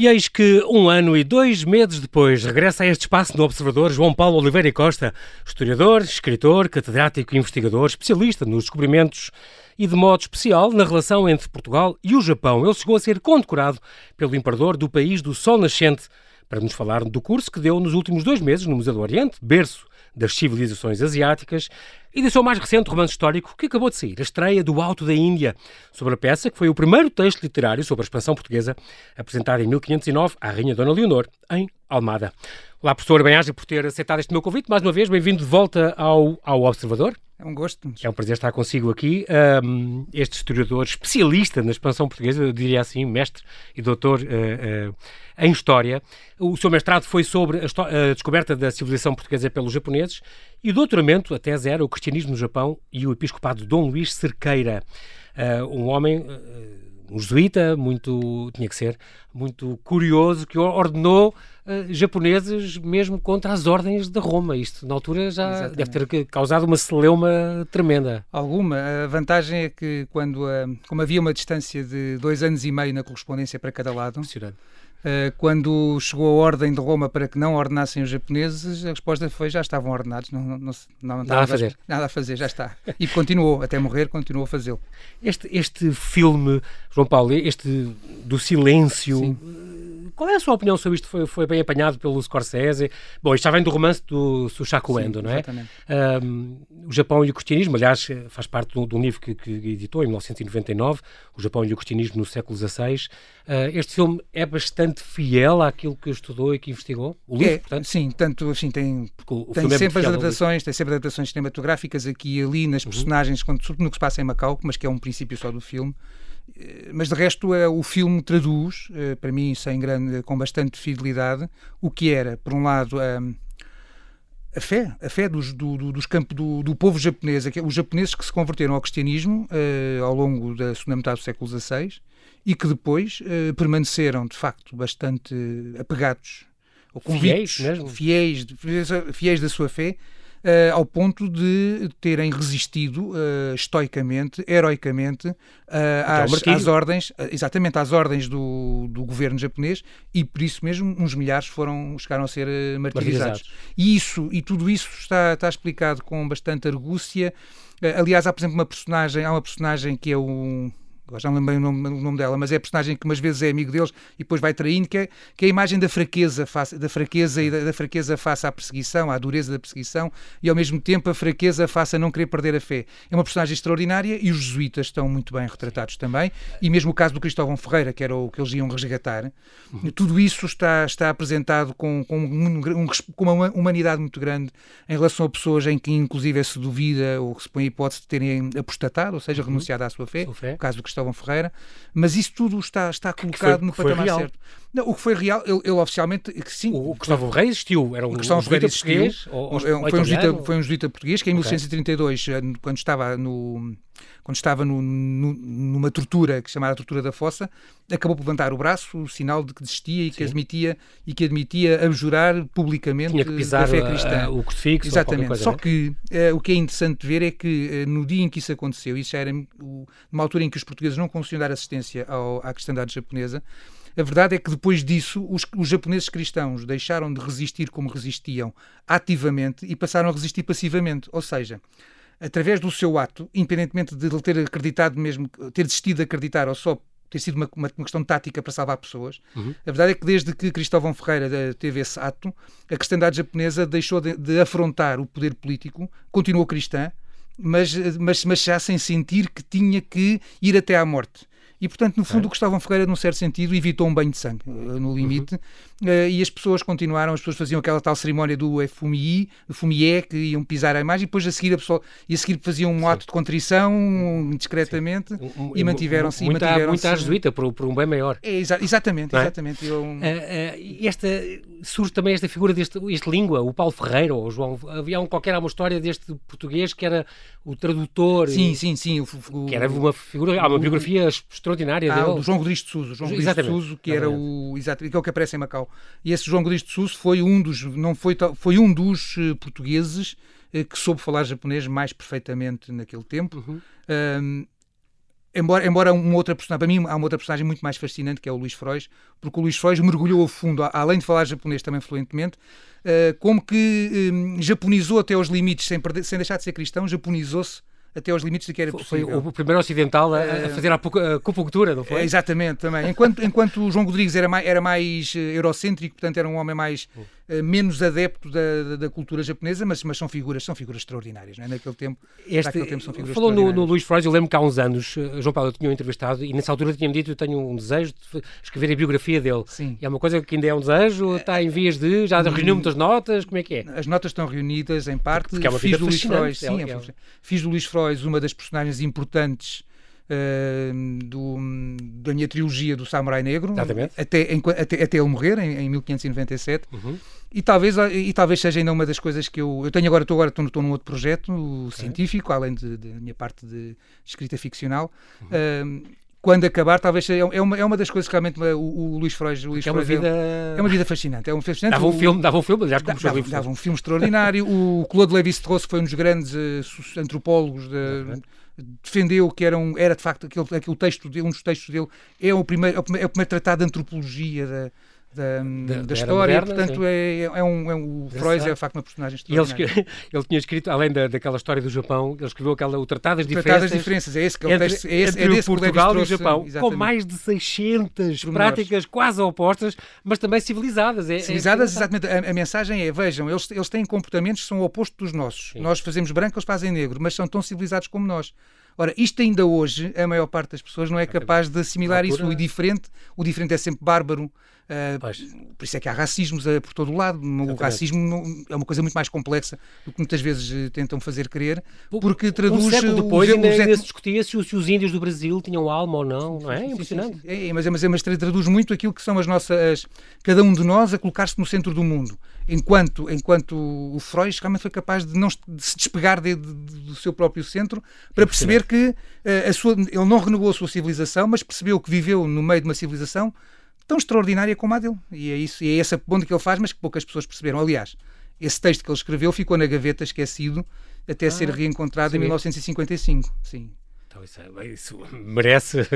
E eis que um ano e dois meses depois regressa a este espaço no Observador João Paulo Oliveira e Costa, historiador, escritor, catedrático e investigador, especialista nos descobrimentos e de modo especial na relação entre Portugal e o Japão. Ele chegou a ser condecorado pelo imperador do país do Sol Nascente para nos falar do curso que deu nos últimos dois meses no Museu do Oriente, berço das civilizações asiáticas, e do seu mais recente romance histórico que acabou de sair, a estreia do Alto da Índia, sobre a peça que foi o primeiro texto literário sobre a expansão portuguesa apresentado em 1509 à Rainha Dona Leonor, em Almada. Olá, professor, bem-aja por ter aceitado este meu convite. Mais uma vez, bem-vindo de volta ao, ao Observador. É um gosto. É um prazer estar consigo aqui. Um, este historiador especialista na expansão portuguesa, eu diria assim, mestre e doutor uh, uh, em História. O seu mestrado foi sobre a, a, descoberta da civilização portuguesa pelos japoneses e o doutoramento, a tese era o cristianismo no Japão e o episcopado Dom Luís Cerqueira. Uh, um homem um jesuíta muito, tinha que ser, muito curioso, que ordenou uh, japoneses mesmo contra as ordens de Roma. Isto, na altura, já Exatamente. deve ter causado uma celeuma tremenda. Alguma. A vantagem é que, quando, uh, como havia uma distância de dois anos e meio na correspondência para cada lado, Uh, quando chegou a ordem de Roma para que não ordenassem os japoneses, a resposta foi já estavam ordenados, não, não, não, não nada a fazer. Nada a fazer, já está. E continuou, até morrer, continuou a fazê-lo. Este, este filme, João Paulo, este do silêncio, Sim qual é a sua opinião sobre isto? Foi, foi bem apanhado pelo Scorsese? Bom, isto já vem do romance do Sushaku Endo, não é? Um, o Japão e o cristianismo, aliás, faz parte de um livro que, que, editou em 1999, O Japão e o Cristianismo no século XVI. Uh, este filme é bastante fiel àquilo que estudou e que investigou? O livro, é, portanto? Sim, tanto assim, tem, tem é sempre as adaptações, tem sempre adaptações cinematográficas aqui e ali nas uhum. personagens, quando, sobretudo no que se passa em Macau, mas que é um princípio só do filme. Eh, mas de resto é, o filme traduz, eh, para mim, sem grande, com bastante fidelidade, o que era, por um lado, a, a fé, a fé dos, do, do, dos campos do, do, povo japonês, os japoneses que se converteram ao cristianismo ao longo da segunda metade do século XVI e que depois permaneceram, de facto, bastante apegados ou convictos, fiéis, mesmo. fiéis, fiéis da sua fé uh, ao ponto de terem resistido uh, estoicamente, heroicamente, uh, às, às, ordens, exatamente às ordens do, do governo japonês, e por isso mesmo uns milhares foram, chegaram a ser martirizados. E isso, e tudo isso está, está explicado com bastante argúcia. Aliás, há, por exemplo, uma personagem, há uma personagem que é o agora já não lembrei o nome, o nome, dela, mas é a personagem que umas vezes é amigo deles e depois vai traindo, que é, que é a imagem da fraqueza, face, da fraqueza e da, da, fraqueza face à perseguição, à dureza da perseguição e ao mesmo tempo a fraqueza face a não querer perder a fé. É uma personagem extraordinária e os jesuítas estão muito bem retratados também, e mesmo o caso do Cristóvão Ferreira, que era o que eles iam resgatar, uhum. tudo isso está, está apresentado com, com, um, um, com uma humanidade muito grande em relação a pessoas em que inclusive se duvida ou que se põe a hipótese de terem apostatado, ou seja, uhum. renunciado à sua fé, fé. o caso do Cristóvão Cristóvão Ferreira, mas isso tudo está, está colocado foi, no patamar real. certo. Não, o que foi real, ele, ele oficialmente, sim. O, o Ferreira existiu, era um, Cristóvão Ferreira português, ou, ou, foi, um jesuíta, foi um jesuíta português que em okay. 1132, eh, quando estava no quando estava no, no, numa tortura que chamada tortura da fossa, acabou por levantar o braço, o sinal de que desistia e que admitia e que admitia abjurar publicamente Tinha que pisar a fé cristã. A, o crucifixo. Exatamente. Coisa, Só né? que uh, o que é interessante ver é que uh, no dia em que isso aconteceu, isso era o, numa altura em que os portugueses não conseguiam dar assistência ao, à cristandade japonesa, a verdade é que depois disso os, os, japoneses cristãos deixaram de resistir como resistiam ativamente e passaram a resistir passivamente. Ou seja, através do seu ato, independentemente de ele ter acreditado mesmo, ter desistido de acreditar ou só ter sido uma, uma, uma questão tática para salvar pessoas, uhum. a verdade é que desde que Cristóvão Ferreira eh, teve esse ato, a cristandade japonesa deixou de, de afrontar o poder político, continuou cristã, mas, eh, mas, mas já sem sentir que tinha que ir até à morte. E, portanto, no fundo, é. o Gustavo Ferreira, num certo sentido, evitou um banho de sangue, eh, no limite, uhum. uh, e as pessoas continuaram, as pessoas faziam aquela tal cerimónia do FUMI, do FUMIE, que iam pisar a imagem, e depois a seguir, a pessoa, e a seguir faziam um Sim. ato de contrição, discretamente, um, e mantiveram-se. Muita, mantiveram muita ajuda por, por um bem maior. É, exa exatamente, é? exatamente. Eu... Uh, uh, esta, surge também esta figura deste este língua, o Paulo Ferreira, ou o João, havia um, qualquer uma história deste português que era o tradutor. Sim, sim, sim. O, o, que era uma figura, há uma biografia extraordinária ah, dele. do João Rodrigues de Sousa. João Rodrigues de Sousa, que era o. Exato, que é o que aparece em Macau. E esse João Rodrigues de Sousa foi um dos. Não foi, foi um dos uh, portugueses uh, que soube falar japonês mais perfeitamente naquele tempo. Uhum. Um, Embora, embora uma outra personagem, para mim há uma outra personagem muito mais fascinante que é o Luís Frois, porque o Luís Frois mergulhou a fundo, além de falar japonês também fluentemente, uh, como que um, japonizou até aos limites, sem, perder, sem deixar de ser cristão, japonizou-se até aos limites do que era possível. Foi o primeiro ocidental a, a eh, fazer a acupuntura, não foi? Exatamente, também. Enquanto, enquanto o João Rodrigues era mais, era mais eh, eurocêntrico, portanto era um homem mais uh, menos adepto da, da, cultura japonesa, mas, mas são figuras são figuras extraordinárias, não é? Naquele tempo, este, naquele tempo são figuras Falou no, no Luís Freud, eu lembro que há uns anos, João Paulo, eu tinha entrevistado e nessa altura tinha-me dito eu tenho um desejo de escrever a biografia dele. Sim. E é uma coisa que ainda é um desejo, está em vias de, já reuniu muitas notas, como é que é? As notas estão reunidas em parte. Porque é uma fiz do Luís Freud, sim, é, é, fiz do Luís Freud uma das personagens importantes uh, do, da minha trilogia do Samurai Negro, até, em, até, até ele morrer, em, em 1597. Uhum. E talvez, e talvez seja ainda uma das coisas que eu. Eu tenho agora, estou agora estou, estou num outro projeto okay. científico, além da minha parte de escrita ficcional. Uhum. Uh, quando acabar, talvez seja, é uma, é uma das coisas que realmente o, o Luís Freud, o Luís é uma vida é uma vida fascinante, é um fascinante. Dava um filme, dava um filme, aliás, como dava, dava um filme extraordinário. o Claude Lévi-Strauss foi um dos grandes uh, antropólogos de, defendeu que era, um, era de facto aquele, aquele texto, de, um dos textos dele, é o primeiro, é o primeiro, é tratado de antropologia da, da, da, da história, moderna, portanto é, é, um, é um, o Freud é de facto uma personagem extraordinária. Ele, ele tinha escrito, além da, daquela história do Japão, ele escreveu aquela, o Tratado das Diferenças. Tratado das Diferenças, é esse que é o entre, texto, é esse, entre é Portugal e o Japão, exatamente. com mais de 600 práticas quase opostas, mas também civilizadas. É, é civilizadas, exatamente. A, a, mensagem é, vejam, eles, eles têm comportamentos que são opostos dos nossos. Sim. Nós fazemos branco, eles fazem negro, mas são tão civilizados como nós. Ora, isto ainda hoje, a maior parte das pessoas não é capaz de assimilar isso. O diferente, o diferente é sempre bárbaro, Uh, por isso é que há racismos uh, por todo o lado. Exatamente. O racismo é uma coisa muito mais complexa do que muitas vezes uh, tentam fazer crer, porque traduz. Um século depois os, ainda, os, ainda se discutia se, se, os índios do Brasil tinham alma ou não, não é? Sim, Impressionante. Sim, sim. É, mas, é, mas, é, mas traduz muito aquilo que são as nossas. cada um de nós a colocar-se no centro do mundo. Enquanto, enquanto o Freud realmente foi capaz de, não, de se despegar de, de, do seu próprio centro para perceber que a sua, ele não renegou a sua civilização, mas percebeu que viveu no meio de uma civilização tão extraordinária como a dele. E é isso, e é essa ponta que ele faz, mas que poucas pessoas perceberam. Aliás, esse texto que ele escreveu ficou na gaveta esquecido até ah, ser reencontrado sim. em 1955. Sim. Então isso, é, isso merece,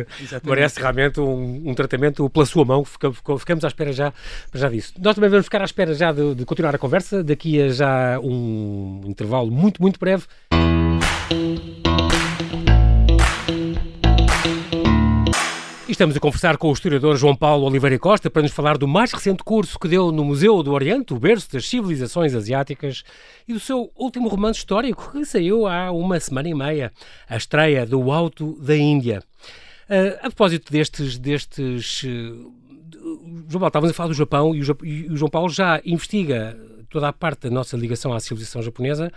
merece realmente um, um, tratamento pela sua mão. Ficamos, ficamos à espera já, já disso. Nós também vamos ficar à espera já de, de continuar a conversa. Daqui a já um intervalo muito, muito breve. Estamos a conversar com o historiador João Paulo Oliveira Costa para nos falar do mais recente curso que deu no Museu do Oriente, o berço das civilizações asiáticas, e do seu último romance histórico que saiu há uma semana e meia, a estreia do Alto da Índia. Uh, a propósito destes, destes uh, João Paulo, estávamos a falar do Japão e o, e o João Paulo já investiga toda a parte da nossa ligação à civilização japonesa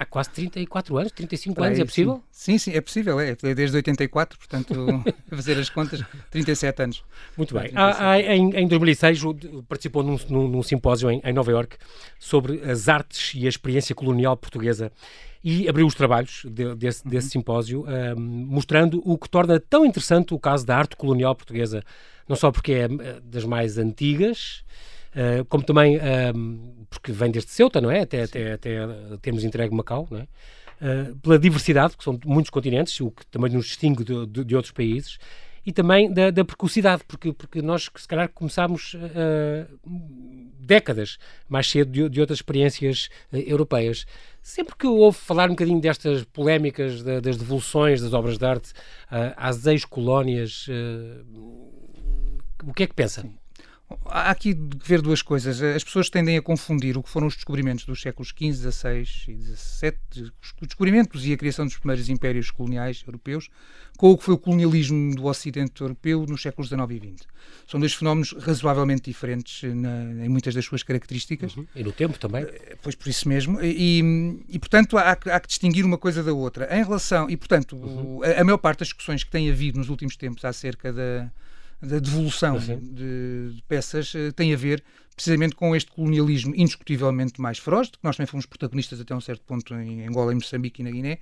há quase 34 anos, 35 anos, é possível? Sim, sim, é possível, é, é desde 84, portanto, a fazer as contas, 37 anos. Muito bem. Há, há, em, em 2006 participou num, num, num simpósio em, em Nova Iorque sobre as artes e a experiência colonial portuguesa e abriu os trabalhos de, desse, desse uhum. simpósio, um, mostrando o que torna tão interessante o caso da arte colonial portuguesa, não só porque é eh, das mais antigas, uh, como também um, porque vem desde Ceuta, não é? Até, até, até termos entregue Macau, não é? Uh, pela diversidade, que são muitos continentes, o que também nos distingue de, de, de outros países, e também da, da precocidade, porque, porque nós, se calhar, começámos uh, décadas mais cedo de, de outras experiências uh, europeias. Sempre que ouve falar um bocadinho destas polémicas da, das devoluções das obras de arte às ex-colónias, o que é que pensa? Sim. Há aqui de ver duas coisas. As pessoas tendem a confundir o que foram os descobrimentos dos séculos XV, XVI e XVII, os descobrimentos e a criação dos primeiros impérios coloniais europeus, com o que foi o colonialismo do Ocidente europeu nos séculos XIX e XX. São dois fenómenos razoavelmente diferentes na, em muitas das suas características. Uhum. E no tempo também. Eh, pois por isso mesmo. E, e portanto, há, há, que distinguir uma coisa da outra. Em relação. E, portanto, uhum. a, a maior parte das discussões que tem havido nos últimos tempos acerca da da devolução uhum. de, de, peças uh, tem a ver precisamente com este colonialismo indiscutivelmente mais feroz, de que nós também fomos protagonistas até um certo ponto em Angola, em Moçambique e na Guiné,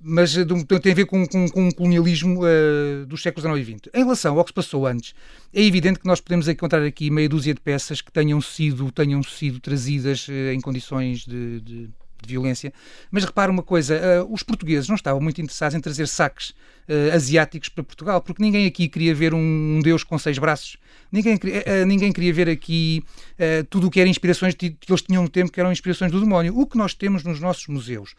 mas uh, tem a ver com, com, com o colonialismo uh, dos séculos XIX e XX. Em relação ao que se passou antes, é evidente que nós podemos encontrar aqui meia dúzia de peças que tenham sido, tenham sido trazidas em condições de, de de violência. Mas repara uma coisa, uh, os portugueses não estavam muito interessados em trazer saques uh, asiáticos para Portugal, porque ninguém aqui queria ver um, Deus com seis braços. Ninguém, uh, ninguém queria ver aqui tudo o que era inspirações que eles tinham no tempo, que eram inspirações do demónio. O que nós temos nos nossos museus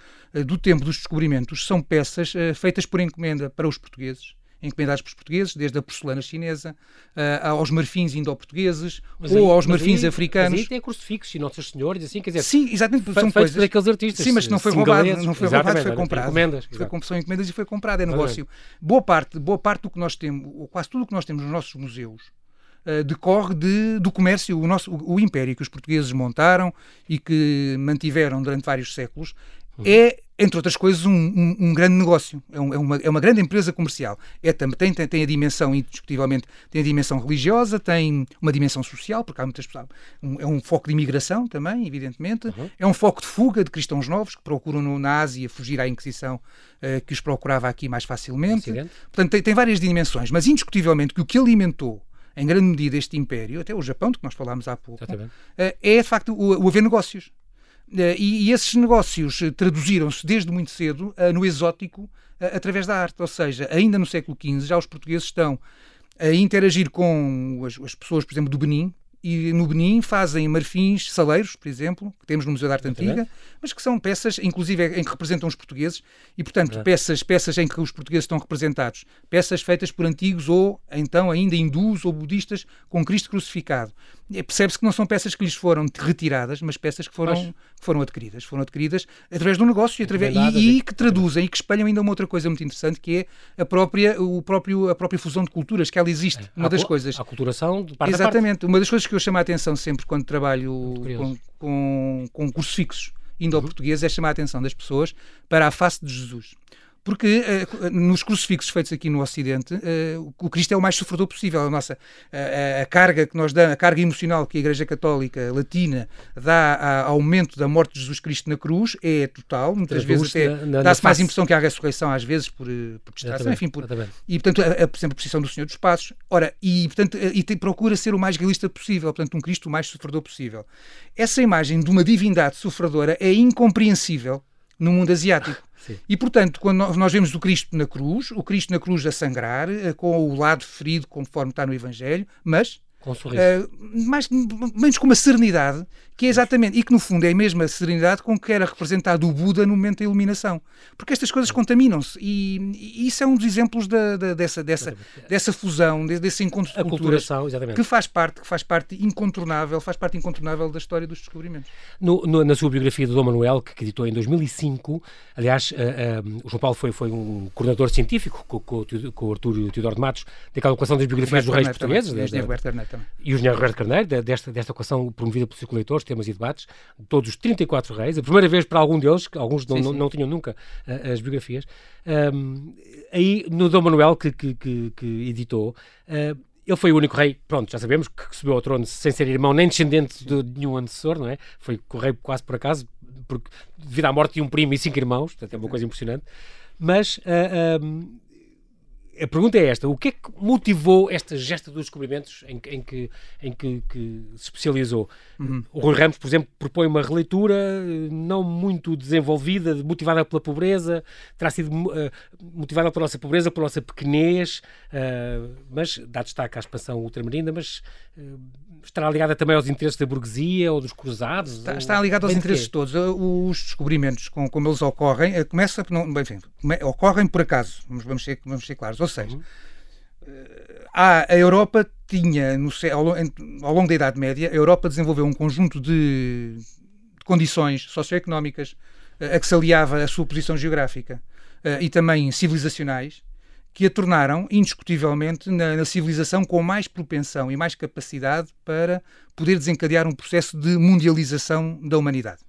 do tempo dos descobrimentos são peças feitas por encomenda para os portugueses encomendados pelos portugueses, desde a porcelana chinesa uh, aos marfins indo-portugueses ou aos marfins aí, africanos. Mas aí tem crucifixos e Nossos Senhores, assim, quer dizer, sim, exatamente, são coisas daqueles artistas. Sim, mas não foi roubado, não foi roubado, foi comprado. Encomendas, foi, são encomendas e foi comprado, é negócio. Boa parte, boa parte do que nós temos, ou quase tudo o que nós temos nos nossos museus, uh, decorre de, do comércio, o, nosso, o, o império que os portugueses montaram e que mantiveram durante vários séculos. É entre outras coisas, um, um, um grande negócio, é, um, é, uma, é uma grande empresa comercial. É, tem, tem, tem a dimensão, indiscutivelmente, tem a dimensão religiosa, tem uma dimensão social, porque há muitas pessoas. É um foco de imigração também, evidentemente. Uhum. É um foco de fuga de cristãos novos que procuram no, na Ásia fugir à Inquisição uh, que os procurava aqui mais facilmente. Portanto, tem, tem várias dimensões, mas indiscutivelmente que o que alimentou em grande medida este império, até o Japão, de que nós falámos há pouco, uh, é de facto o, o haver negócios. Eh, e, e esses negócios eh, traduziram-se desde muito cedo uh, no exótico através da arte. Ou seja, ainda no século XV já os portugueses estão a interagir com as, as pessoas, por exemplo, do Benin, e no Benin fazem marfins saleiros, por exemplo, que temos no Museu da Arte Antiga, mas que são peças, inclusive, em que representam os portugueses, e, portanto, peças, peças em que os portugueses estão representados, peças feitas por antigos ou, então, ainda hindus ou budistas com Cristo crucificado. Percebe-se que não são peças que lhes foram retiradas, mas peças que foram, que foram adquiridas. Foram adquiridas através do negócio e, através, e, e que traduzem e que espelham ainda uma outra coisa muito interessante, que é a própria, o próprio, a própria fusão de culturas, que ela existe. É. Uma das coisas. A culturação de parte Exatamente. Uma das coisas que eu chamo a atenção sempre quando trabalho com, com, com cursos fixos indo ao uhum. português é chamar a atenção das pessoas para a face de Jesus. Porque uh, nos crucifixos feitos aqui no Ocidente, uh, o Cristo é o mais sofredor possível. A nossa a, a, carga que nós damos, a carga emocional que a Igreja Católica Latina dá ao aumento da morte de Jesus Cristo na cruz é total. Muitas vezes até dá-se mais impressão que há a ressurreição, às vezes por, por distração, enfim. Por, e portanto, a, a, por exemplo, a posição do Senhor dos Passos. Ora, e portanto, e te, procura ser o mais realista possível, portanto, um Cristo o mais sofredor possível. Essa imagem de uma divindade sofredora é incompreensível no mundo asiático. E, portanto, quando nós vemos o Cristo na cruz, o Cristo na cruz a sangrar, eh, com o lado ferido, conforme está no Evangelho, mas com um sorriso. Uh, mais, menos com uma serenidade, que é exatamente, e que no fundo é a mesma serenidade com que era representado o Buda no momento da iluminação. Porque estas coisas contaminam-se e, e, isso é um dos exemplos da, da, dessa, dessa, dessa fusão, desse encontro de a culturas que faz parte, que faz parte incontornável, faz parte incontornável da história dos descobrimentos. No, no, na sua biografia do Dom Manuel, que editou em 2005, aliás, uh, uh, o João Paulo foi, foi um coordenador científico com, com, com o Artúrio Teodoro de Matos, daquela equação das biografias dos reis portugueses. Também, E o engenheiro Roberto Carneiro, desta, desta equação promovida pelos circuladores, temas e debates, todos os 34 reis, a primeira vez para algum deles, que alguns não, sim, sim. não, tinham nunca uh, as biografias. Um, aí, no Dom Manuel, que, que, que, que editou, uh, ele foi o único rei, pronto, já sabemos, que subiu ao trono sem ser irmão nem descendente de nenhum antecessor, não é? Foi rei quase por acaso, porque devido à morte de um primo e cinco irmãos, portanto é uma coisa impressionante. Mas uh, um, a pergunta é esta: o que é que motivou esta gesta dos descobrimentos em, em, que, em que, que se especializou? Uhum. O Rui Ramos, por exemplo, propõe uma releitura eh, não muito desenvolvida, motivada pela pobreza, terá sido uh, motivada pela nossa pobreza, pela nossa pequenez, uh, mas dá destaque à expansão ultramarina, mas uh, estará ligada também aos interesses da burguesia ou dos cruzados? Está, está ligada aos interesses de todos. Os descobrimentos, como, como eles ocorrem, começa, não, enfim, ocorrem por acaso, vamos, vamos, ser, vamos ser claros. Ou seja, uhum. a, a Europa tinha, no, ao, ao, longo da Idade Média, a Europa desenvolveu um conjunto de, de condições socioeconómicas a que se aliava a sua posição geográfica e também civilizacionais que a tornaram, indiscutivelmente, na, na, civilização com mais propensão e mais capacidade para poder desencadear um processo de mundialização da humanidade.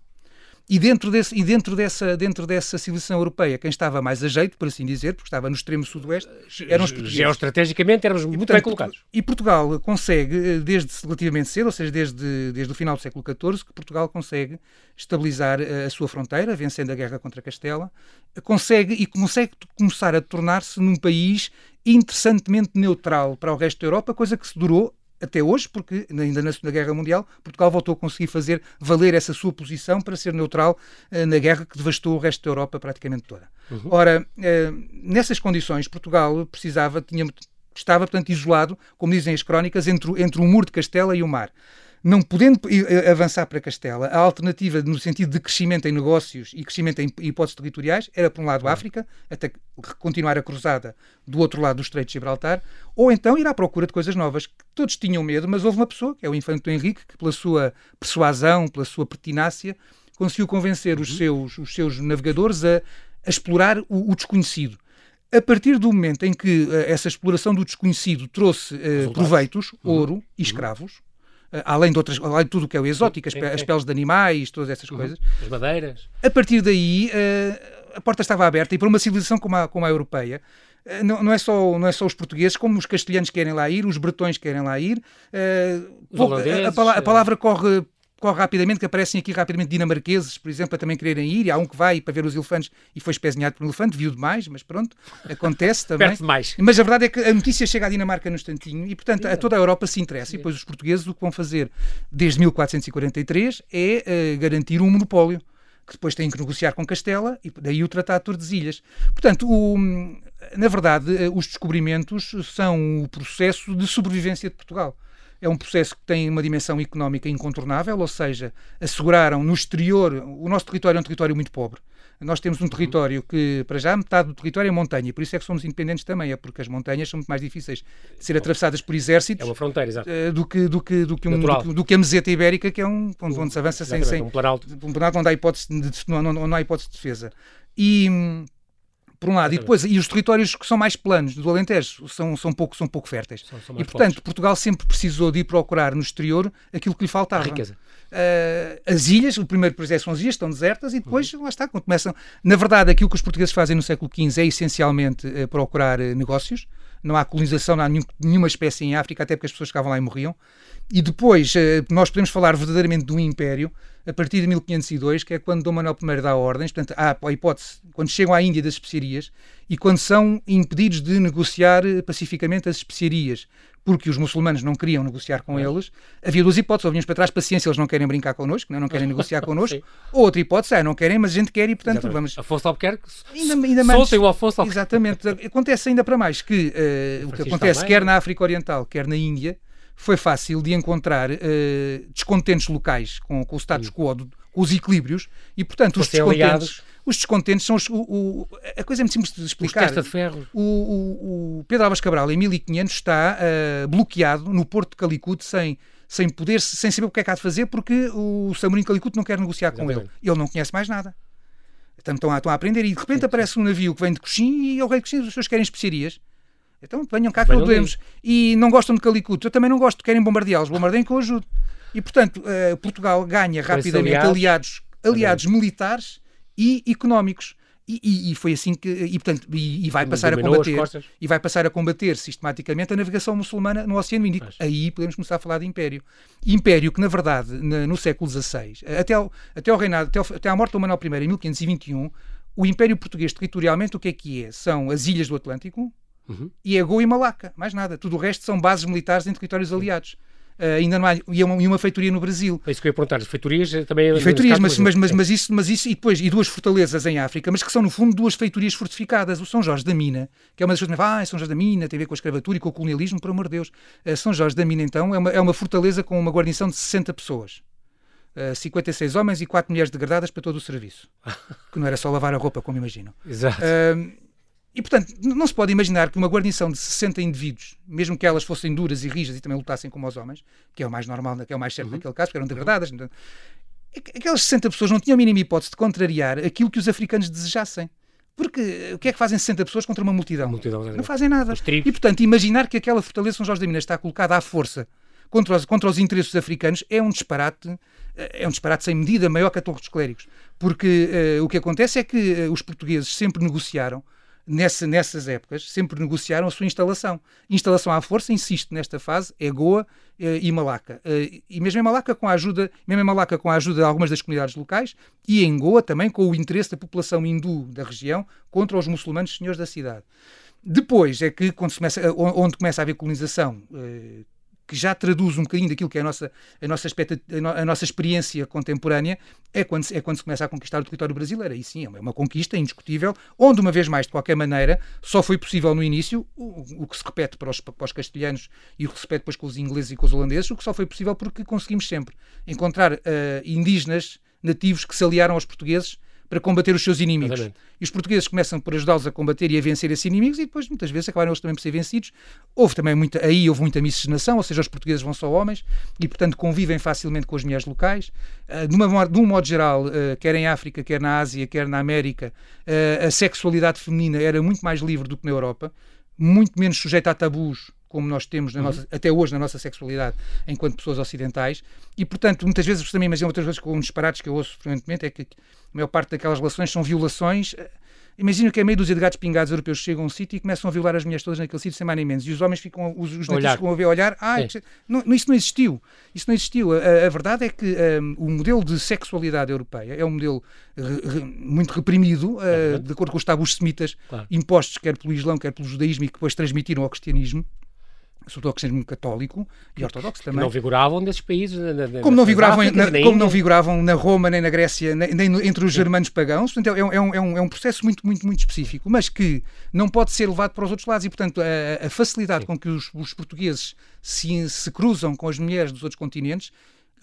E dentro, desse, e dentro, dessa, dentro dessa civilização europeia, quem estava mais a jeito, por assim dizer, porque estava no extremo sudoeste, eram os portugueses. Geoestrategicamente éramos muito portanto, bem colocados. E Portugal consegue, eh, desde relativamente cedo, ou seja, desde, desde o final do século XIV, que Portugal consegue estabilizar eh, a sua fronteira, vencendo a guerra contra Castela, consegue e consegue começar a tornar-se num país interessantemente neutral para o resto da Europa, coisa que se durou até hoje, porque ainda na Segunda Guerra Mundial, Portugal voltou a conseguir fazer valer essa sua posição para ser neutral uh, na guerra que devastou o resto da Europa praticamente toda. Uhum. Ora, uh, nessas condições, Portugal precisava, tinha, estava, portanto, isolado, como dizem as crónicas, entre, entre o muro de Castela e o mar não podendo eh, avançar para Castela, a alternativa no sentido de crescimento em negócios e crescimento em hipóteses territoriais era, por um lado, a África, até continuar a cruzada do outro lado do Estreito de Gibraltar, ou então ir à procura de coisas novas. Que todos tinham medo, mas houve uma pessoa, que é o Infante Henrique, que pela sua persuasão, pela sua pertinácia, conseguiu convencer uhum. os, seus, os seus navegadores a, a explorar o, o desconhecido. A partir do momento em que uh, essa exploração do desconhecido trouxe uh, proveitos, uhum. ouro uhum. e escravos, além de outras, além de tudo o que é o exótico, as, as peles de animais, todas essas uhum. coisas. As madeiras. A partir daí, uh, a porta estava aberta e para uma civilização como a, como a europeia, uh, não, não, é só, não é só os portugueses, como os castelhanos querem lá ir, os bretões querem lá ir. Uh, a, a, a, palavra corre corre rapidamente, que aparecem aqui rapidamente dinamarqueses, por exemplo, a também quererem ir, e há um que vai para ver os elefantes e foi espezinhado por um elefante, viu demais, mas pronto, acontece também. Perto demais. Mas a verdade é que a notícia chega à Dinamarca no instantinho e, portanto, a toda a Europa se interessa. E depois os portugueses o que vão fazer desde 1443 é uh, garantir um monopólio que depois têm que negociar com Castela e daí o Tratado de Tordesilhas. Portanto, o, na verdade, eh, os descobrimentos são o processo de sobrevivência de Portugal. É um processo que tem uma dimensão económica incontornável, ou seja, asseguraram no exterior. O nosso território é um território muito pobre. Nós temos um território que, para já, metade do território é montanha, por isso é que somos independentes também, é porque as montanhas são muito mais difíceis de ser atravessadas por exércitos. É uma fronteira, exato. Eh, do que, do que, do que, um, do, do, que a meseta ibérica, que é um onde, onde se avança sem, sem. Um planalto. Um planalto onde há hipótese de, há hipótese de defesa. E por um lado, e depois e os territórios que são mais planos do Alentejo são, são, pouco, são pouco férteis. São, são e, portanto, Portugal sempre precisou de ir procurar no exterior aquilo que lhe faltava. A riqueza. Uh, as ilhas, o primeiro processo são as ilhas, estão desertas e depois, uhum. lá está, quando começam. Na verdade, aquilo que os portugueses fazem no século XV é essencialmente uh, procurar uh, negócios. Não há colonização, não há nenhum, nenhuma espécie em África, até porque as pessoas ficavam lá e morriam. E depois, nós podemos falar verdadeiramente de um império a partir de 1502, que é quando Dom Manuel I dá ordens, portanto, há a hipótese, quando chegam à Índia das especiarias e quando são impedidos de negociar pacificamente as especiarias, porque os muçulmanos não queriam negociar com eles, havia duas hipóteses, ou vinhamos para trás, paciência, eles não querem brincar connosco, não, é? não querem negociar connosco, ou outra hipótese, é, não querem, mas a gente quer e, portanto, Exatamente. vamos... Afonso Albuquerque, ainda, ainda mais, soltem o Afonso Albuquerque. Exatamente, acontece ainda para mais que uh, o que acontece quer na África Oriental, quer na Índia, foi fácil de encontrar uh, descontentes locais com, com o status quo, com os equilíbrios, e portanto os descontentes, os descontentes são os, o, o, a coisa é muito simples de explicar. de ferro. O, o, Pedro Álvares Cabral, em 1500, está uh, bloqueado no porto de Calicut sem, sem poder, sem saber o que é que há de fazer, porque o Samurim Calicut não quer negociar com ele. Ele não conhece mais nada. Estão, a, estão a aprender e de repente aparece um navio que vem de Coxim e o rei de Coxim, as pessoas querem especiarias. Então venham cá que podemos. E não gostam de Calicut. Eu também não gosto, querem bombardeá-los. Bombardeiem que eu ajudo. E, portanto, uh, Portugal ganha rapidamente aliados, aliados militares e económicos. E, e, e, foi assim que e portanto e, e vai passar a combater e vai passar a combater sistematicamente a navegação muçulmana no Oceano Índico Mas... aí podemos começar a falar de império império que na verdade na, no século XVI até ao, até ao reinado até, ao, até à morte do Manuel I em 1521 o Império Português territorialmente o que é que é são as ilhas do Atlântico uhum. e Agô e Malaca, mais nada. Tudo o resto são bases militares em territórios aliados. Uh, ainda não há, e uma, e uma feitoria no Brasil. É isso que eu ia perguntar, feitorias eh, também... E feitorias, mas, mas, mas, mas, isso, mas isso, e depois, e duas fortalezas em África, mas que são no fundo duas feitorias fortificadas. O São Jorge da Mina, que é uma das coisas que ah, São Jorge da Mina tem a ver com a escravatura e com o colonialismo, por amor de Deus. Uh, São Jorge da Mina, então, é uma, é uma fortaleza com uma guarnição de 60 pessoas. Uh, 56 homens e 4 mulheres degradadas para todo o serviço. que não era só lavar a roupa, como imaginam. Exato. Uh, e, portanto, não se pode imaginar que uma guarnição de 60 indivíduos, mesmo que elas fossem duras e rijas e também lutassem como os homens, que é o mais normal, que é o mais certo uhum. naquele caso, porque eram degradadas, então, aquelas 60 pessoas não tinham a mínima hipótese de contrariar aquilo que os africanos desejassem. Porque o que é que fazem 60 pessoas contra uma multidão? multidão não fazem nada. E, portanto, imaginar que aquela fortaleza São Jorge da Minas está colocada à força contra os, contra os interesses africanos é um disparate é um disparate sem medida maior que a Torre dos Clérigos. Porque uh, o que acontece é que uh, os portugueses sempre negociaram nessa, nessas épocas, sempre negociaram a sua instalação. Instalação à força, insisto, nesta fase, é Goa eh, e Malaca. Eh, e mesmo em Malaca com a ajuda, mesmo em Malaca com a ajuda de algumas das comunidades locais e em Goa também com o interesse da população hindu da região contra os muçulmanos senhores da cidade. Depois é que quando começa, onde começa a haver colonização, eh, que já traduz um bocadinho daquilo que é a nossa, a nossa, a nossa experiência contemporânea, é quando, é quando se começa a conquistar o território brasileiro. Aí sim, é uma conquista indiscutível, onde, uma vez mais, de qualquer maneira, só foi possível no início, o, o que se repete para os, para os castelhanos e o que se repete depois com os ingleses e com os holandeses, o que só foi possível porque conseguimos sempre encontrar uh, indígenas nativos que se aliaram aos portugueses para combater os seus inimigos. Exatamente. E os portugueses começam por ajudá-los a combater e a vencer esses inimigos e depois muitas vezes acabaram eles também por ser vencidos. Houve também muita, aí houve muita miscigenação, ou seja, os portugueses vão só homens e portanto convivem facilmente com as mulheres locais. Uh, de, uma, de um modo geral, uh, quer em África, quer na Ásia, quer na América, uh, a sexualidade feminina era muito mais livre do que na Europa, muito menos sujeita a tabus como nós temos uhum. nossa, até hoje na nossa sexualidade enquanto pessoas ocidentais e portanto muitas vezes também imagino outras vezes com um disparates que eu ouço frequentemente é que a maior parte daquelas relações são violações eh, Imagina que é meio dúzia de gatos pingados europeus chegam a um sítio e começam a violar as mulheres todas naquele sítio sem mais nem menos. E os homens ficam, os, os nativos ficam a ver, a olhar, ah, não, isso não existiu. Isso não existiu. A, a verdade é que um, o modelo de sexualidade europeia é um modelo re, re, muito reprimido, uh, de acordo com os tabus semitas claro. impostos quer pelo Islão, quer pelo judaísmo e que depois transmitiram ao cristianismo cristianismo católico e ortodoxo também. Não vigoravam nesses países. Na, na, como não vigoravam, Áfricas, na, como não vigoravam na Roma, nem na Grécia, nem, nem entre os germanos pagãos. Portanto, é, é, um, é, um, é um processo muito, muito, muito específico, mas que não pode ser levado para os outros lados. E, portanto, a, a facilidade Sim. com que os, os portugueses se, se cruzam com as mulheres dos outros continentes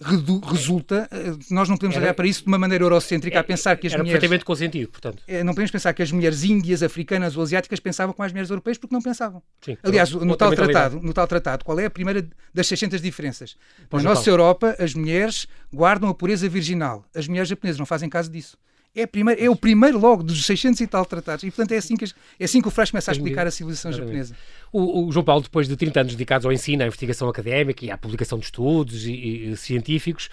resulta, eh, nós não podemos era, olhar para isso de uma maneira eurocêntrica, a pensar que as era mulheres... perfeitamente consentido, portanto. Eh, não podemos pensar que as mulheres índias, africanas ou asiáticas pensavam com as mulheres europeias porque não pensavam. Sim, Aliás, no tal, tratado, no tal tratado, qual é a primeira das 600 diferenças? Na nossa Europa, as mulheres guardam a pureza virginal. As mulheres japonesas não fazem caso disso. É, primeiro, é o primeiro logo dos 600 e tal tratados. E, portanto, é assim que, é assim que o Freixo começa a explicar a civilização japonesa. O, o, João Paulo, depois de 30 anos dedicados ao ensino, à investigação académica e à publicação de estudos e, e científicos,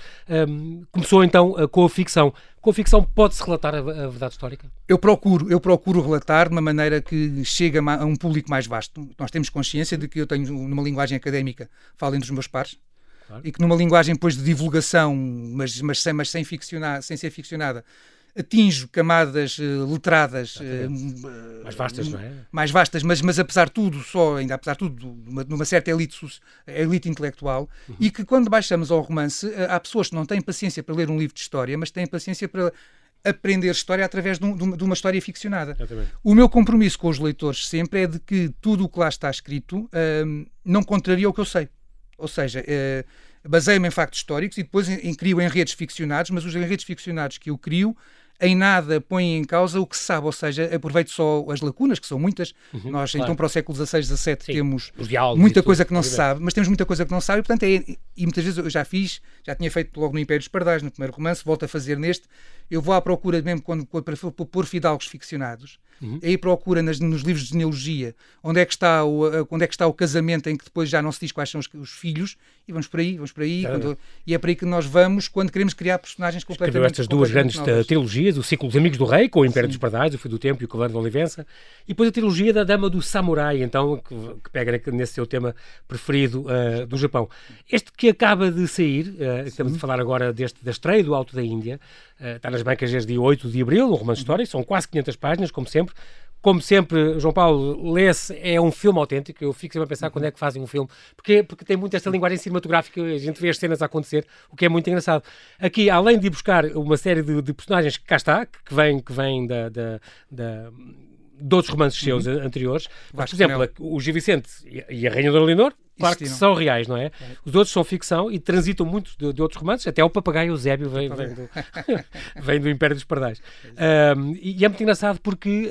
um, começou então com a ficção. Com a ficção pode-se relatar a, a, verdade histórica? Eu procuro, eu procuro relatar de uma maneira que chega a um público mais vasto. Nós temos consciência de que eu tenho, numa linguagem académica, falo entre os meus pares, Claro. e que numa linguagem depois de divulgação, mas, mas, sem, mas sem, ficcionar, sem ser ficcionada, atinge camadas uh, letradas uh, mais vastas, não é? Mais vastas, mas, mas apesar de tudo, só ainda apesar de tudo, numa, numa certa elite, elite intelectual, uhum. e que quando baixamos ao romance, uh, há pessoas que não têm paciência para ler um livro de história, mas têm paciência para aprender história através de, um, de uma história ficcionada. O meu compromisso com os leitores sempre é de que tudo o que lá está escrito não contraria o que eu sei. Ou seja, baseio-me em factos históricos e depois em, em, crio enredos ficcionados, mas os enredos ficcionados que eu crio em nada põe em causa o que se sabe, ou seja, aproveito só as lacunas, que são muitas. Uhum, Nós, claro. então, para o século XVI, XVII, temos muita coisa que não se sabe, mas temos muita coisa que não se sabe, e, portanto, é, e muitas vezes eu já fiz, já tinha feito logo no Império dos Pardais, no primeiro romance, volto a fazer neste, eu vou à procura mesmo quando, para pôr fidalgos ficcionados, uhum. aí procura nas, nos livros de genealogia onde é, que está o, onde é que está o casamento em que depois já não se diz quais são os, os filhos, e vamos por aí, vamos por aí, quando, e é por aí que nós vamos quando queremos criar personagens completamente Escreveu estas duas grandes novas. trilogias, o ciclo dos Amigos do Rei, com o Império Sim. dos Pardais, o Fio do Tempo e o Cavaleiro da Olivença, e depois a trilogia da Dama do Samurai, então, que, que pega nesse seu tema preferido uh, do Japão. Este que acaba de sair, uh, estamos a falar agora deste, da estreia do Alto da Índia, uh, está nas bancas desde dia 8 de abril, um romance histórico, são quase 500 páginas, como sempre, como sempre, João Paulo, lê-se, é um filme autêntico. Eu fico sempre a pensar quando é que fazem um filme. Porque, porque tem muito esta linguagem cinematográfica, a gente vê as cenas a acontecer, o que é muito engraçado. Aqui, além de buscar uma série de, de personagens que cá está, que vem, que vem da, da, da de outros romances seus uhum. anteriores. Mas, por exemplo, o Gil Vicente e a Rainha Dona Leonor, claro que são reais, não é? Os outros são ficção e transitam muito de, de outros romances, até o Papagaio Eusébio vem, vem, do, vem do Império dos Pardais. Um, e, é muito engraçado porque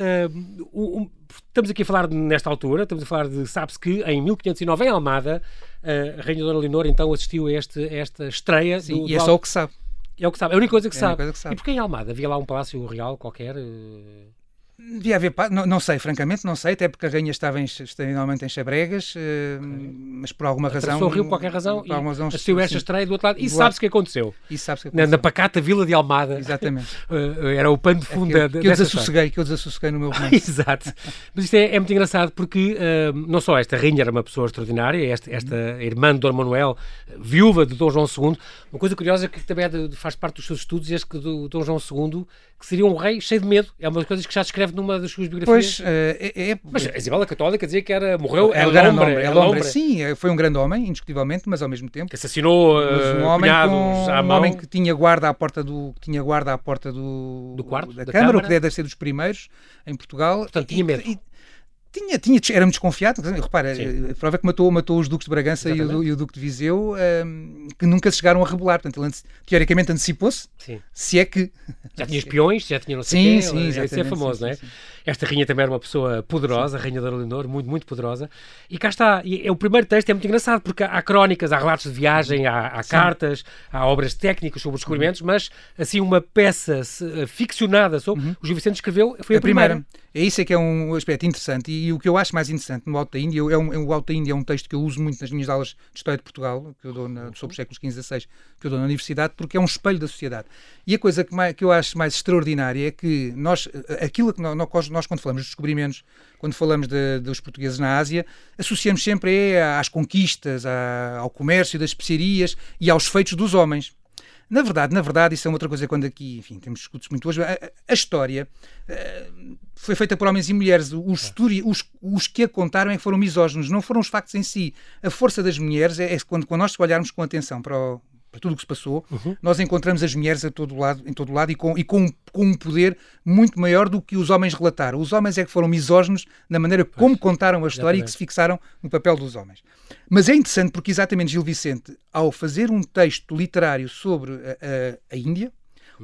um, um, estamos aqui a falar nesta altura, estamos a falar de, sabe-se que em 1509, em Almada, a Rainha Dona Leonor então assistiu a, este, a esta estreia. Sim, do, e é só o que sabe. É o que sabe, é a única coisa que, é sabe. Coisa que sabe. E porque em Almada havia lá um palácio real qualquer? Uh... Devia haver, não, não, sei, francamente, não sei, até porque a rainha estava em, extremamente em Chabregas, uh, mas por alguma razão. O rio, qualquer razão, por razão, assistiu esta estreia do outro lado e sabe-se o que aconteceu. E sabe que aconteceu. Na, na, pacata vila de Almada. Exatamente. Uh, era o pano de fundo que, da, que eu desassosseguei, que eu desassosseguei no meu romance. Exato. Mas isto é, é muito engraçado porque uh, não só esta rainha era uma pessoa extraordinária, esta, esta irmã de Dom Manuel, viúva de Dom João II, uma coisa curiosa que também é faz parte dos seus estudos é que do Dom João II que seria um rei cheio de medo. É uma das coisas que já descreve numa das suas biografias. Pois, uh, é, é, Mas a Isabela Católica dizia que era, morreu, é grande homem. É homem. Sim, foi um grande homem, indiscutivelmente, mas ao mesmo tempo. Que assassinou uh, um homem com, à mão. Um homem que tinha guarda à porta do, que tinha guarda à porta do, do quarto, da, da Câmara, Câmara, que deve ser dos primeiros em Portugal. Portanto, tinha medo. E, tinha, tinha, era muito desconfiado. Repara, a prova é que matou, matou os Duques de Bragança e o, e o, Duque de Viseu, um, que nunca se chegaram a rebelar. Portanto, ele teoricamente antecipou-se, se é que. Já tinha espiões, já tinha não sei sim, quê, sim, isso é famoso, sim, não é? Sim, Esta rainha também era uma pessoa poderosa, a rainha da Leonor, muito, muito poderosa. E cá está, e, é, o primeiro texto é muito engraçado, porque há crónicas, há relatos de viagem, há, há cartas, há obras técnicas sobre os descobrimentos, uhum. mas assim, uma peça uh, ficcionada sobre uhum. o Gil Vicente escreveu foi a, a primeira. primeira. É isso é que é um aspecto interessante. E, e o que eu acho mais interessante no Alto da Índia, é um, é, o Alto da Índia é um texto que eu uso muito nas minhas aulas de História de Portugal, que eu dou na, sobre os séculos XV a XVI, que eu dou na universidade, porque é um espelho da sociedade. E a coisa que, mais, que eu acho mais extraordinária é que nós, aquilo que nós, nós quando falamos dos descobrimentos, quando falamos de, dos portugueses na Ásia, associamos sempre é, às conquistas, à, ao comércio das especiarias e aos feitos dos homens. Na verdade, na verdade, isso é outra coisa quando aqui, enfim, temos discutos muito hoje. A, a história uh, foi feita por homens e mulheres. Os, os, os, que a contaram é que foram misóginos, não foram os factos em si. A força das mulheres é, é quando, quando nós olharmos com atenção para o, para tudo o que se passou, uhum. nós encontramos as mulheres a todo lado, em todo lado e, com, e com, com um poder muito maior do que os homens relataram. Os homens é que foram misóginos na maneira pois, como contaram a história e que se fixaram no papel dos homens. Mas é interessante porque exatamente Gil Vicente, ao fazer um texto literário sobre a, a, a Índia,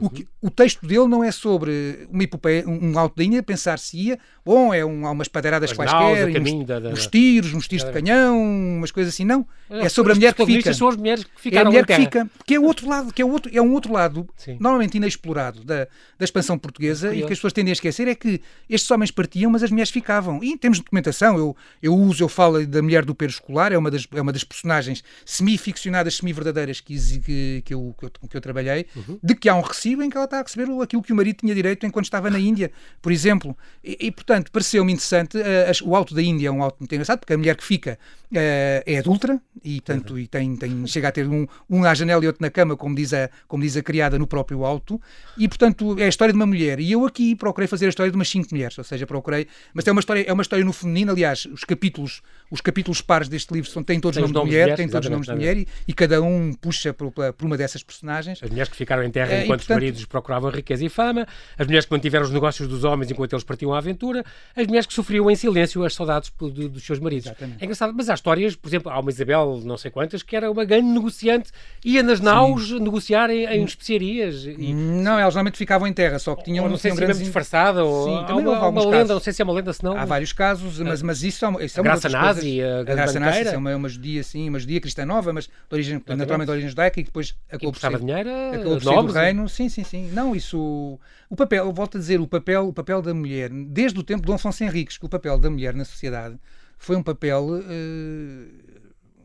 Uhum. O, que, o, texto dele não é sobre uma um alto da Índia, pensar-se-ia, bom, é um, há umas padeiradas quaisquer, uns, da, da, uns, tiros, uns tiros de canhão, umas coisas assim, não. É, sobre a mulher que fica. São as mulheres que ficaram é a mulher que fica, que é o outro lado, que é, outro, é um outro lado, Sim. normalmente inexplorado, da, da expansão portuguesa e que as pessoas tendem a esquecer, é que estes homens partiam, mas as mulheres ficavam. E em termos de documentação, eu, eu uso, eu falo da mulher do Pedro Escolar, é uma das, é uma das personagens semi-ficcionadas, semi-verdadeiras que, que, que, eu, que, eu, que eu trabalhei, uhum. de que há um em que ela está a receber aquilo que o marido tinha direito enquanto estava na Índia, por exemplo. E, e portanto, pareceu-me interessante. Uh, o Alto da Índia é um alto muito engraçado, porque a mulher que fica uh, é adulta e, tanto, uhum. e tem, tem, chega a ter um, um à janela e outro na cama, como diz, a, como diz a criada no próprio alto. E, portanto, é a história de uma mulher. E eu aqui procurei fazer a história de umas cinco mulheres, ou seja, procurei. Mas é uma história, é uma história no feminino, aliás, os capítulos, os capítulos pares deste livro são, têm todos os nomes de mulher, têm todos os nomes de mulher e, e, cada um puxa por, por, uma dessas personagens. As mulheres que ficaram em terra enquanto e, portanto, os maridos procuravam riqueza e fama, as mulheres que mantiveram os negócios dos homens enquanto eles partiam à aventura, as mulheres que sofriam em silêncio as saudades dos seus maridos. Exatamente. É engraçado, mas há histórias, por exemplo, há uma Isabel, não sei quantas, que era uma grande negociante, ia nas naus Sim. negociar em, em especiarias. E... Não, elas normalmente ficavam em terra, só que tinham... Ou não sei se grandes... disfarçada, ou Sim, também há uma, uma lenda, não sei se é uma lenda, senão... Há vários casos, mas, mas isso, é, isso é uma Graça Nazi, a, a Graça Nazi, é uma, uma judia, sim, uma judia cristã nova, mas de origem, naturalmente de origem judaica e depois acabou por ser... dinheiro, acabou por ser do reino. Sim, sim, sim. Não, isso... O papel, volto a dizer, o papel, o papel da mulher, desde o tempo de Dom Afonso Henriques, que o papel da mulher na sociedade foi um papel uh,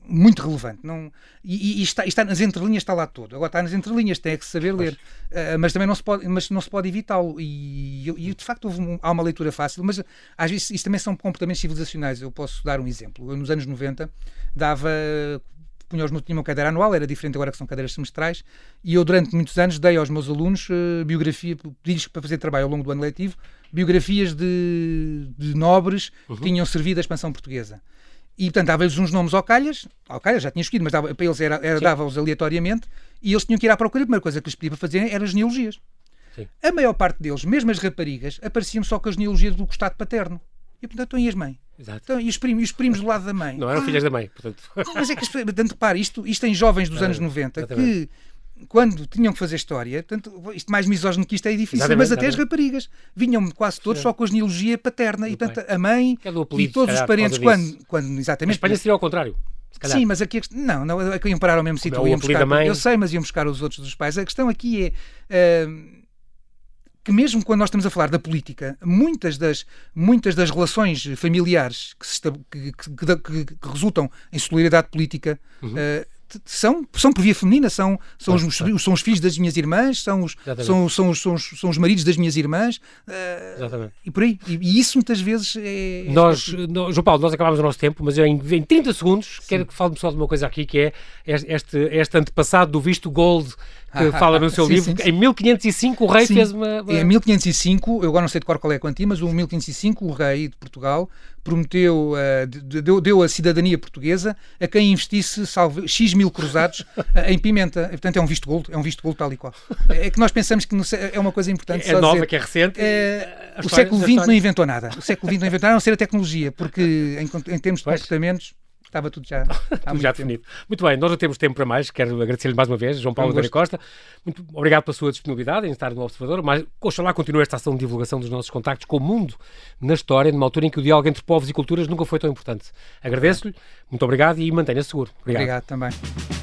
muito relevante. Não, e, e está, está, nas entrelinhas, está lá todo. Agora está nas entrelinhas, tem que saber ler. Uh, mas também não se pode, mas não se pode evitá-lo. E, e, de facto um, há uma leitura fácil, mas às vezes isso também são comportamentos civilizacionais. Eu posso dar um exemplo. Eu, nos anos 90 dava punha-os no tinha uma cadeira anual, era diferente agora que são cadeiras semestrais, e eu durante muitos anos dei aos meus alunos uh, biografia, pedi-lhes para fazer trabalho ao longo do ano letivo, biografias de, de nobres uhum. que tinham servido a expansão portuguesa. E, portanto, dava-lhes uns nomes ao calhas, ao calhas já tinha escolhido, mas dava, para eles era, era dava-os aleatoriamente, e eles tinham que ir à procura. A primeira coisa que lhes pedia para fazer eram as genealogias. Sim. A maior parte deles, mesmo as raparigas, apareciam só com as genealogias do costado paterno. E, portanto, então, e as mães? Exato. Então, e os primos, os primos do lado da mãe? Não eram ah, filhas da mãe, portanto. Mas é que, portanto, repare, isto, isto em jovens dos anos 90, exatamente. que quando tinham que fazer história, tanto, isto mais misógino que isto é difícil, exatamente, mas até exatamente. as raparigas vinham quase todos Sim. só com a genealogia paterna, do e portanto a mãe é apelido, e todos os parentes, quando, quando exatamente. A Espanha seria ao contrário. Sim, mas aqui não, não, é iam parar ao mesmo sítio. É buscar, eu sei, mas iam buscar os outros dos pais. A questão aqui é. Uh, que mesmo quando nós estamos a falar da política, muitas das, muitas das relações familiares que, se, que, que, que resultam em solidariedade política uhum. uh, são, são por via feminina, são, são, os, são os filhos das minhas irmãs, são os, são, são, são, os, são os maridos das minhas irmãs uh, e por aí. E, e, isso muitas vezes é. Nós, no, João Paulo, nós acabámos o nosso tempo, mas eu em, em 30 segundos Sim. quero que fale-me só de uma coisa aqui que é este, este antepassado do visto gold que fala no seu sim, livro. Sim, sim. Em 1505 o rei fez uma, uma... Em 1505, eu agora não sei de cor qual é a quantia, mas o 1505 o rei de Portugal prometeu, uh, deu, deu, a cidadania portuguesa a quem investisse salve, X mil cruzados uh, em pimenta. Portanto, é um visto gold, é um visto gold tal e qual. É que nós pensamos que é uma coisa importante. É nova, dizer, que é recente. É, o século XX não inventou nada. O século XX não inventou nada, a não ser a tecnologia, porque em, em termos de pois. comportamentos estava tudo já, tudo já definido. Muito bem, nós não temos tempo para mais. Quero agradecer-lhe mais uma vez, João Paulo Vera Costa. Muito obrigado pela sua disponibilidade em estar no Observador. Mas oxalá continue esta ação de divulgação dos nossos contactos com o mundo na história, numa altura em que o diálogo entre povos e culturas nunca foi tão importante. Agradeço-lhe, muito obrigado e mantenha-se seguro. Obrigado. Obrigado também.